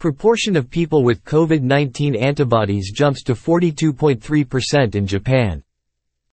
Proportion of people with COVID-19 antibodies jumps to 42.3% in Japan.